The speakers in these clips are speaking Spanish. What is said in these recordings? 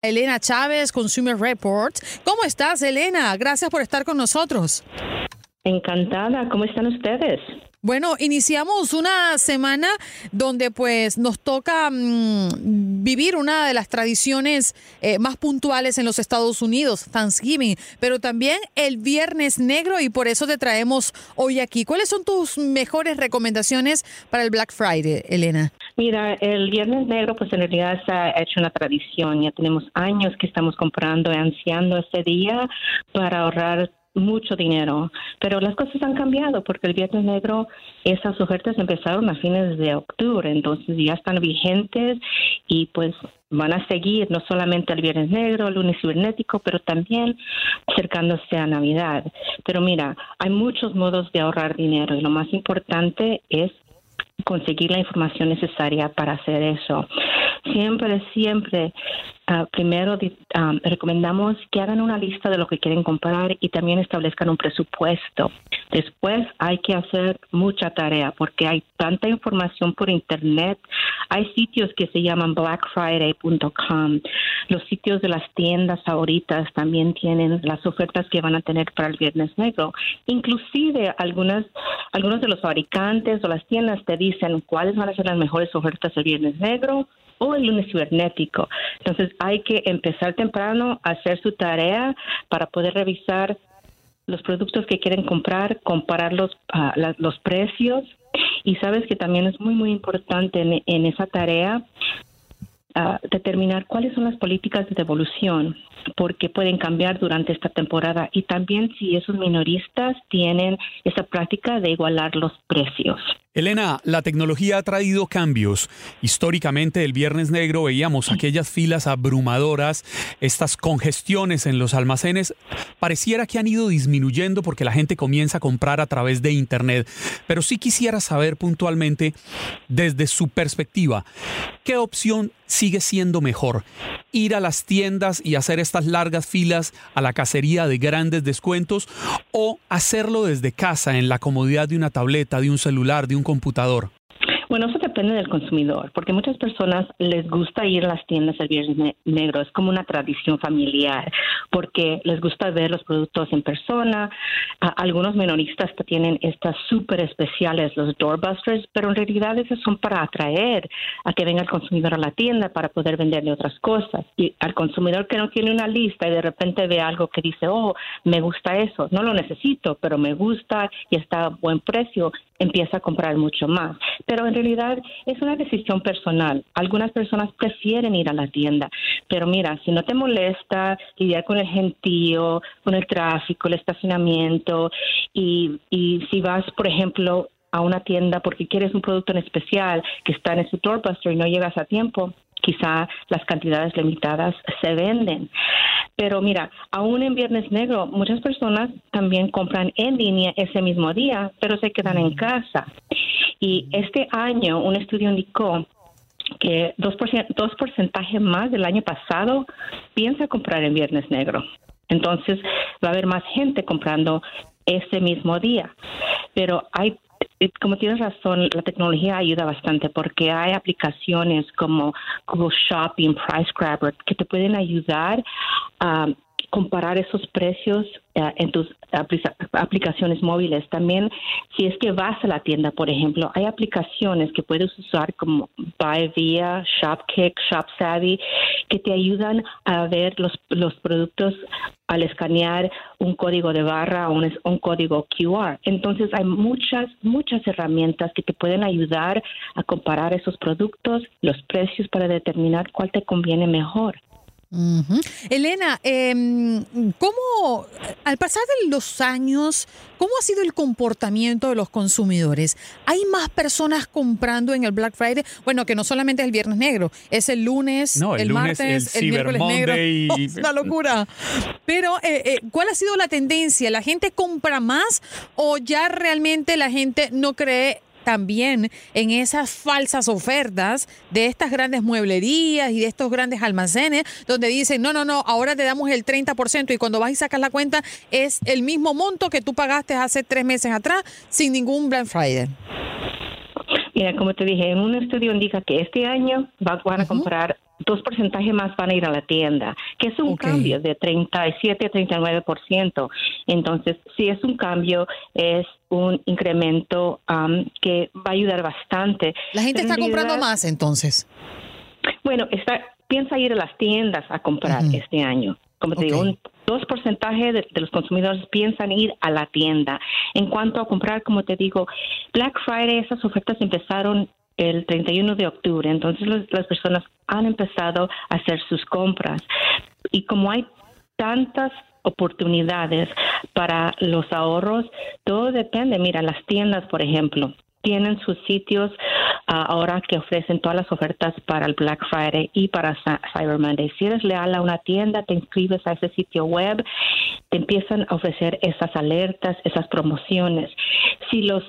Elena Chávez, Consumer Report. ¿Cómo estás, Elena? Gracias por estar con nosotros. Encantada. ¿Cómo están ustedes? Bueno, iniciamos una semana donde pues nos toca mm, vivir una de las tradiciones eh, más puntuales en los Estados Unidos, Thanksgiving, pero también el Viernes Negro y por eso te traemos hoy aquí. ¿Cuáles son tus mejores recomendaciones para el Black Friday, Elena? Mira, el Viernes Negro pues en realidad se ha hecho una tradición. Ya tenemos años que estamos comprando y ansiando ese día para ahorrar mucho dinero, pero las cosas han cambiado porque el Viernes Negro, esas ofertas empezaron a fines de octubre, entonces ya están vigentes y pues van a seguir no solamente el Viernes Negro, el lunes cibernético, pero también acercándose a Navidad. Pero mira, hay muchos modos de ahorrar dinero y lo más importante es conseguir la información necesaria para hacer eso. Siempre, siempre Ah, primero ah, recomendamos que hagan una lista de lo que quieren comprar y también establezcan un presupuesto. Después hay que hacer mucha tarea porque hay tanta información por internet. Hay sitios que se llaman blackfriday.com. Los sitios de las tiendas favoritas también tienen las ofertas que van a tener para el Viernes Negro. Inclusive algunas, algunos de los fabricantes o las tiendas te dicen cuáles van a ser las mejores ofertas del Viernes Negro o el lunes cibernético. Entonces hay que empezar temprano a hacer su tarea para poder revisar los productos que quieren comprar, comparar los, los precios y sabes que también es muy, muy importante en, esa tarea determinar cuáles son las políticas de devolución, porque pueden cambiar durante esta temporada y también si esos minoristas tienen esa práctica de igualar los precios. Elena, la tecnología ha traído cambios. Históricamente, el Viernes Negro veíamos aquellas filas abrumadoras, estas congestiones en los almacenes. Pareciera que han ido disminuyendo porque la gente comienza a comprar a través de Internet. Pero sí quisiera saber puntualmente, desde su perspectiva, ¿qué opción sigue siendo mejor? ¿Ir a las tiendas y hacer estas largas filas a la cacería de grandes descuentos o hacerlo desde casa en la comodidad de una tableta, de un celular, de un computador? Bueno, eso depende del consumidor, porque muchas personas les gusta ir a las tiendas el Viernes Negro, es como una tradición familiar, porque les gusta ver los productos en persona. algunos menoristas tienen estas súper especiales, los doorbusters, pero en realidad esas son para atraer a que venga el consumidor a la tienda para poder venderle otras cosas. Y al consumidor que no tiene una lista y de repente ve algo que dice, oh, me gusta eso, no lo necesito, pero me gusta y está a buen precio, empieza a comprar mucho más. Pero en realidad es una decisión personal. Algunas personas prefieren ir a la tienda, pero mira, si no te molesta lidiar con el gentío, con el tráfico, el estacionamiento y, y si vas, por ejemplo, a una tienda porque quieres un producto en especial que está en su doorbuster y no llegas a tiempo, quizá las cantidades limitadas se venden. Pero mira, aún en Viernes Negro, muchas personas también compran en línea ese mismo día, pero se quedan en casa. Y este año un estudio indicó que dos, dos porcentajes más del año pasado piensa comprar en Viernes Negro. Entonces va a haber más gente comprando ese mismo día. Pero hay como tienes razón, la tecnología ayuda bastante porque hay aplicaciones como Google Shopping, Price Grabber, que te pueden ayudar a comparar esos precios eh, en tus aplicaciones móviles. También, si es que vas a la tienda, por ejemplo, hay aplicaciones que puedes usar como BuyVia, ShopKick, ShopSavvy, que te ayudan a ver los, los productos al escanear un código de barra o un, un, código QR. Entonces hay muchas, muchas herramientas que te pueden ayudar a comparar esos productos, los precios para determinar cuál te conviene mejor. Elena, eh, ¿cómo, al pasar de los años, cómo ha sido el comportamiento de los consumidores? ¿Hay más personas comprando en el Black Friday? Bueno, que no solamente es el Viernes Negro, es el lunes, el, martes, el, miércoles negro. Es una locura. Pero, eh, eh, ¿cuál ha sido la tendencia? ¿La gente compra más o ya realmente la gente no cree también en esas falsas ofertas de estas grandes mueblerías y de estos grandes almacenes donde dicen, no, no, no, ahora te damos el 30% y cuando vas y sacas la cuenta es el mismo monto que tú pagaste hace tres meses atrás sin ningún Black Friday. Mira, como te dije, en un estudio indica que este año van a comprar dos porcentajes más van a ir a la tienda, que es un cambio de 37 a 39%. Entonces, si es un cambio, es un incremento que va a ayudar bastante. La gente está comprando más entonces. Bueno, está, piensa ir a las tiendas a comprar este año. Como te digo, un dos porcentajes de, los consumidores piensan ir a la tienda. En cuanto a comprar, como te digo, Black Friday, esas ofertas empezaron el 31 de octubre, entonces las personas han empezado a hacer sus compras. Y como hay tantas oportunidades para los ahorros, todo depende. Mira, las tiendas, por ejemplo, tienen sus sitios ah, ahora que ofrecen todas las ofertas para el Black Friday y para Cyber Monday. Si eres leal a una tienda, te inscribes a ese sitio web, te empiezan a ofrecer esas alertas, esas promociones. Si los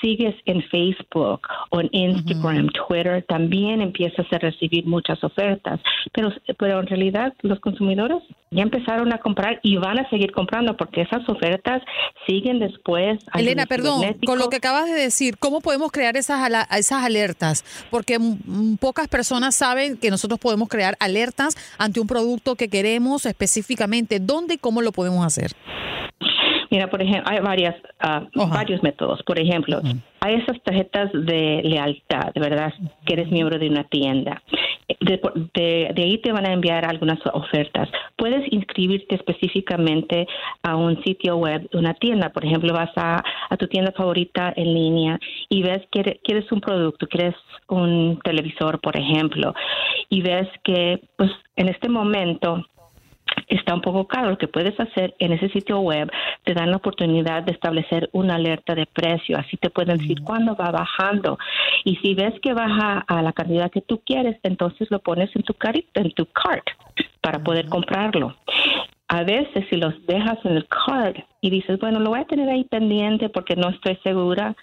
sigues en Facebook o en Instagram, Twitter, también empiezas a recibir muchas ofertas. Pero, pero en realidad los consumidores ya empezaron a comprar y van a seguir comprando porque esas ofertas siguen después. Elena, perdón, con lo que acabas de decir, ¿cómo podemos crear esas, esas alertas? Porque pocas personas saben que nosotros podemos crear alertas ante un producto que queremos específicamente. ¿Dónde y cómo lo podemos hacer? Mira, por ejemplo, hay varias, ah, varios métodos. Por ejemplo, hay esas tarjetas de lealtad, ¿verdad? Que eres miembro de una tienda. De, ahí te van a enviar algunas ofertas. Puedes inscribirte específicamente a un sitio web, una tienda. Por ejemplo, vas a, a tu tienda favorita en línea y ves que quieres un producto, quieres un televisor, por ejemplo, y ves que, pues, en este momento está un poco caro. Lo que puedes hacer en ese sitio web te dan la oportunidad de establecer una alerta de precio. Así te pueden decir cuándo va bajando. Y si ves que baja a la cantidad que tú quieres, entonces lo pones en tu, en tu cart para poder comprarlo. A veces si los dejas en el cart y dices, bueno, lo voy a tener ahí pendiente porque no estoy segura,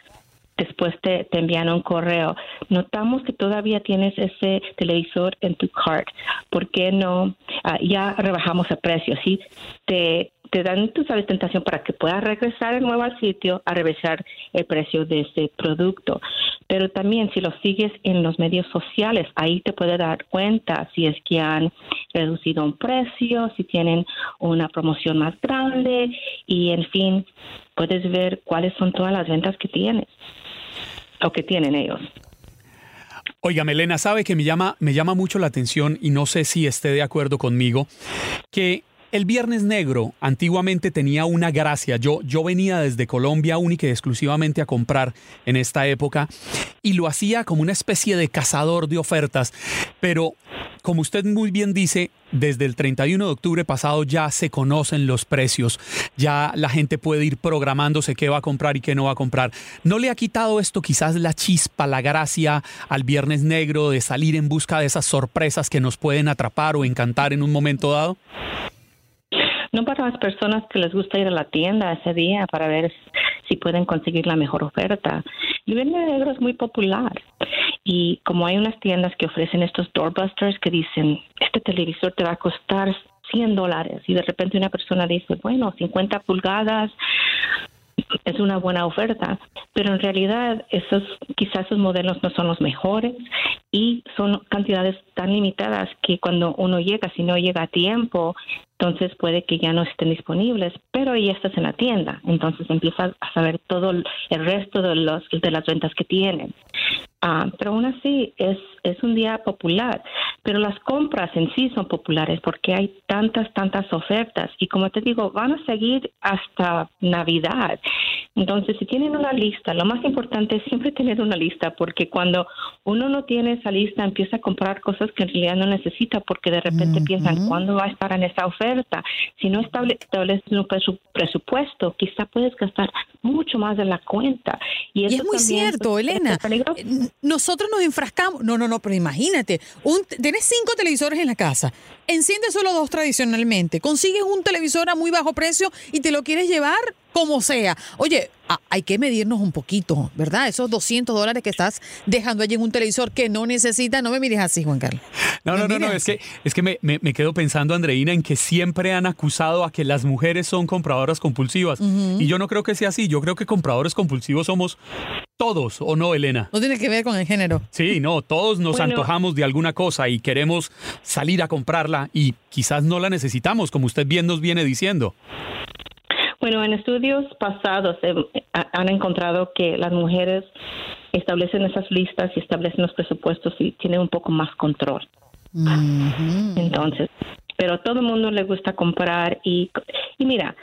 después te, envían un correo. Notamos que todavía tienes ese televisor en tu cart. ¿Por qué no? Ah, ya rebajamos el precio. ¿sí? Te, te dan tu sabes tentación para que puedas regresar de nuevo al sitio a revisar el precio de ese producto. Pero también si lo sigues en los medios sociales, ahí te puede dar cuenta si es que han reducido un precio, si tienen una promoción más grande y en fin, puedes ver cuáles son todas las ventas que tienes o que tienen ellos. Oiga, Melena, sabe que me llama, me llama mucho la atención y no sé si esté de acuerdo conmigo, que el Viernes Negro antiguamente tenía una gracia. Yo, yo venía desde Colombia única y exclusivamente a comprar en esta época y lo hacía como una especie de cazador de ofertas. Pero, como usted muy bien dice, desde el 31 de octubre pasado ya se conocen los precios. Ya la gente puede ir programándose qué va a comprar y qué no va a comprar. ¿No le ha quitado esto quizás la chispa, la gracia al Viernes Negro de salir en busca de esas sorpresas que nos pueden atrapar o encantar en un momento dado? No para las personas que les gusta ir a la tienda ese día para ver si pueden conseguir la mejor oferta. El Negro es muy popular y como hay unas tiendas que ofrecen estos doorbusters que dicen, este televisor te va a costar 100 dólares y de repente una persona dice, bueno, 50 pulgadas es una buena oferta, pero en realidad esos quizás esos modelos no son los mejores y son cantidades tan limitadas que cuando uno llega, si no llega a tiempo, entonces puede que ya no estén disponibles, pero ya estás en la tienda, entonces empiezas a saber todo el resto de los de las ventas que tienen. Ah, pero aún así es, es un día popular. Pero las compras en sí son populares porque hay tantas, tantas ofertas. Y como te digo, van a seguir hasta Navidad. Entonces, si tienen una lista, lo más importante es siempre tener una lista porque cuando uno no tiene esa lista, empieza a comprar cosas que en realidad no necesita porque de repente piensan, ¿cuándo va a estar en esa oferta? Si no estableces un presupuesto, quizá puedes gastar mucho más de la cuenta. Y, es muy cierto, Elena nosotros nos enfrascamos. No, no, no, pero imagínate, un, tienes cinco televisores en la casa, enciendes solo dos tradicionalmente, consigues un televisor a muy bajo precio y te lo quieres llevar como sea. Oye, hay que medirnos un poquito, ¿verdad? Esos 200 dólares que estás dejando allí en un televisor que no necesita, no me mires así, Juan Carlos. No, no, no, no, es que, es que me, me, quedo pensando, Andreina, en que siempre han acusado a que las mujeres son compradoras compulsivas. Y yo no creo que sea así, yo creo que compradores compulsivos somos todos, ¿o no, Elena? No tiene que ver con el género. Sí, no, todos nos antojamos de alguna cosa y queremos salir a comprarla y quizás no la necesitamos, como usted bien nos viene diciendo. Bueno, en estudios pasados eh, han encontrado que las mujeres establecen esas listas y establecen los presupuestos y tienen un poco más control. Entonces, pero a todo el mundo le gusta comprar y, y mira,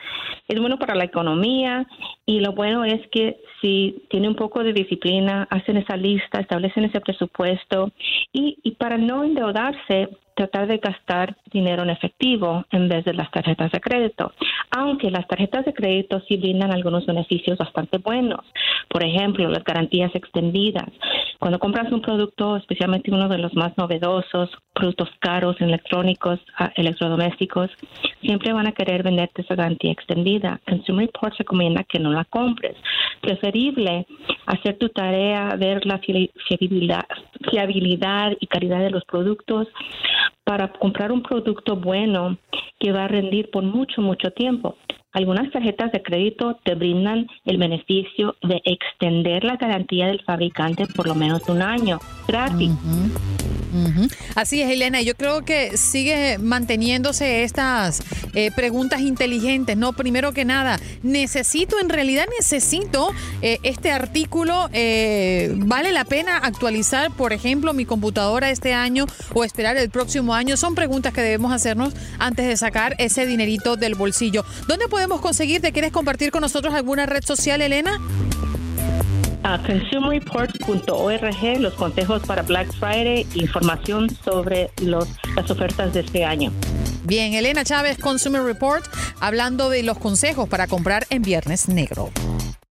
es bueno para la economía y lo bueno es que si tiene un poco de disciplina, hacen esa lista, establecen ese presupuesto y, y para no endeudarse, tratar de gastar dinero en efectivo en vez de las tarjetas de crédito. Aunque las tarjetas de crédito sí brindan algunos beneficios bastante buenos. Por ejemplo, las garantías extendidas. Cuando compras un producto, especialmente uno de los más novedosos, productos caros, electrónicos, ah, electrodomésticos, siempre van a querer venderte esa garantía extendida. Consumer Reports recomienda que no la compres. Preferible hacer tu tarea, ver la fiabilidad, fiabilidad y calidad de los productos para comprar un producto bueno que va a rendir por mucho, mucho tiempo. Algunas tarjetas de crédito te brindan el beneficio de extender la garantía del fabricante por lo menos un año gratis. Así es, Elena. Yo creo que sigue manteniéndose estas eh, preguntas inteligentes. No, primero que nada, necesito, en realidad necesito eh, este artículo. Eh, ¿Vale la pena actualizar, por ejemplo, mi computadora este año o esperar el próximo año? Son preguntas que debemos hacernos antes de sacar ese dinerito del bolsillo. ¿Dónde podemos conseguirte? ¿Quieres compartir con nosotros alguna red social, Elena? A consumerreport.org los consejos para Black Friday, información sobre los, las ofertas de este año. Bien, Elena Chávez, Consumer Report, hablando de los consejos para comprar en Viernes Negro.